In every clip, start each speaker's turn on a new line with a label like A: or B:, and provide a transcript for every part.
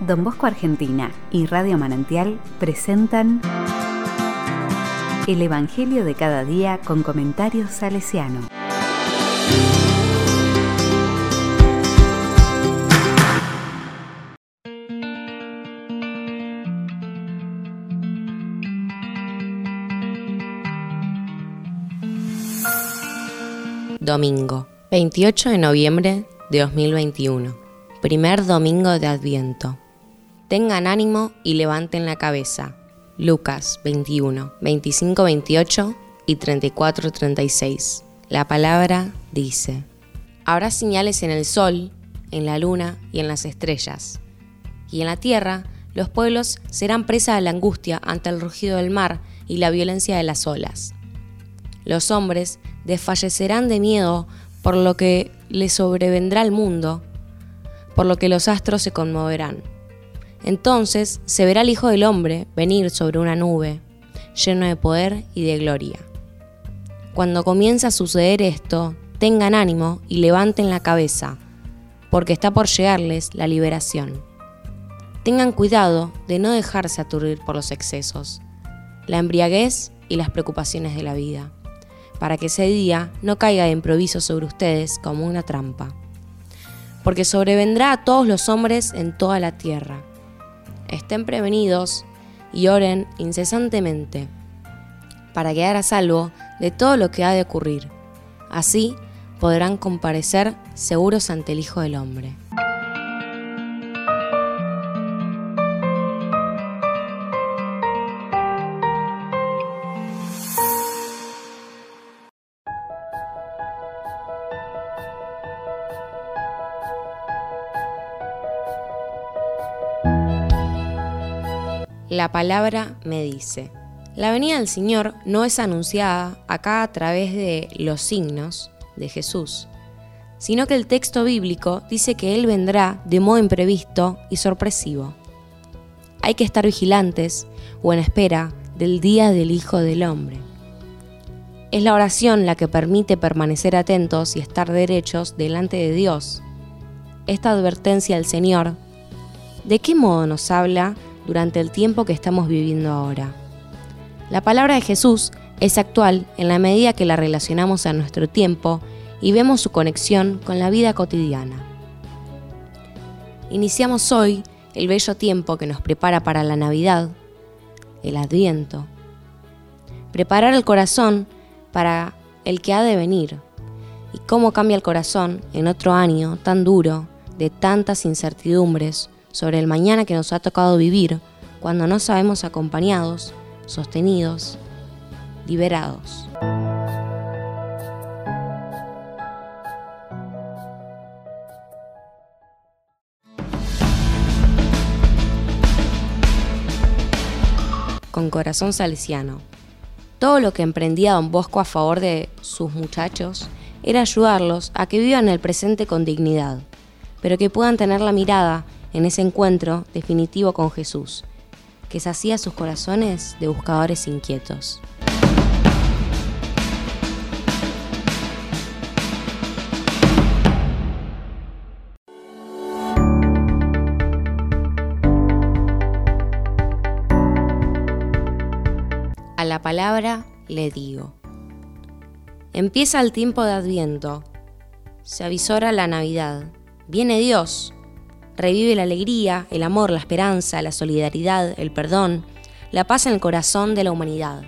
A: Don Bosco Argentina y Radio Manantial presentan El Evangelio de cada día con comentarios salesiano.
B: Domingo, 28 de noviembre de 2021. Primer domingo de Adviento. Tengan ánimo y levanten la cabeza. Lucas 21, 25, 28 y 34, 36. La palabra dice, Habrá señales en el sol, en la luna y en las estrellas. Y en la tierra los pueblos serán presa de la angustia ante el rugido del mar y la violencia de las olas. Los hombres desfallecerán de miedo por lo que le sobrevendrá al mundo, por lo que los astros se conmoverán. Entonces se verá el Hijo del Hombre venir sobre una nube, lleno de poder y de gloria. Cuando comience a suceder esto, tengan ánimo y levanten la cabeza, porque está por llegarles la liberación. Tengan cuidado de no dejarse aturdir por los excesos, la embriaguez y las preocupaciones de la vida, para que ese día no caiga de improviso sobre ustedes como una trampa. Porque sobrevendrá a todos los hombres en toda la tierra estén prevenidos y oren incesantemente para quedar a salvo de todo lo que ha de ocurrir. Así podrán comparecer seguros ante el Hijo del Hombre. La palabra me dice. La venida del Señor no es anunciada acá a través de los signos de Jesús, sino que el texto bíblico dice que Él vendrá de modo imprevisto y sorpresivo. Hay que estar vigilantes o en espera del día del Hijo del Hombre. Es la oración la que permite permanecer atentos y estar derechos delante de Dios. Esta advertencia del Señor, ¿de qué modo nos habla durante el tiempo que estamos viviendo ahora. La palabra de Jesús es actual en la medida que la relacionamos a nuestro tiempo y vemos su conexión con la vida cotidiana. Iniciamos hoy el bello tiempo que nos prepara para la Navidad, el Adviento. Preparar el corazón para el que ha de venir y cómo cambia el corazón en otro año tan duro, de tantas incertidumbres, sobre el mañana que nos ha tocado vivir cuando no sabemos acompañados, sostenidos, liberados. Con corazón salesiano. Todo lo que emprendía don Bosco a favor de sus muchachos era ayudarlos a que vivan el presente con dignidad, pero que puedan tener la mirada en ese encuentro definitivo con Jesús, que sacía sus corazones de buscadores inquietos. A la palabra le digo. Empieza el tiempo de Adviento. Se avisora la Navidad. Viene Dios revive la alegría, el amor, la esperanza, la solidaridad, el perdón, la paz en el corazón de la humanidad.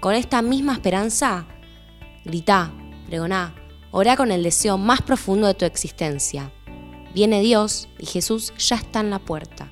B: Con esta misma esperanza, grita, pregoná, orá con el deseo más profundo de tu existencia. Viene Dios y Jesús ya está en la puerta.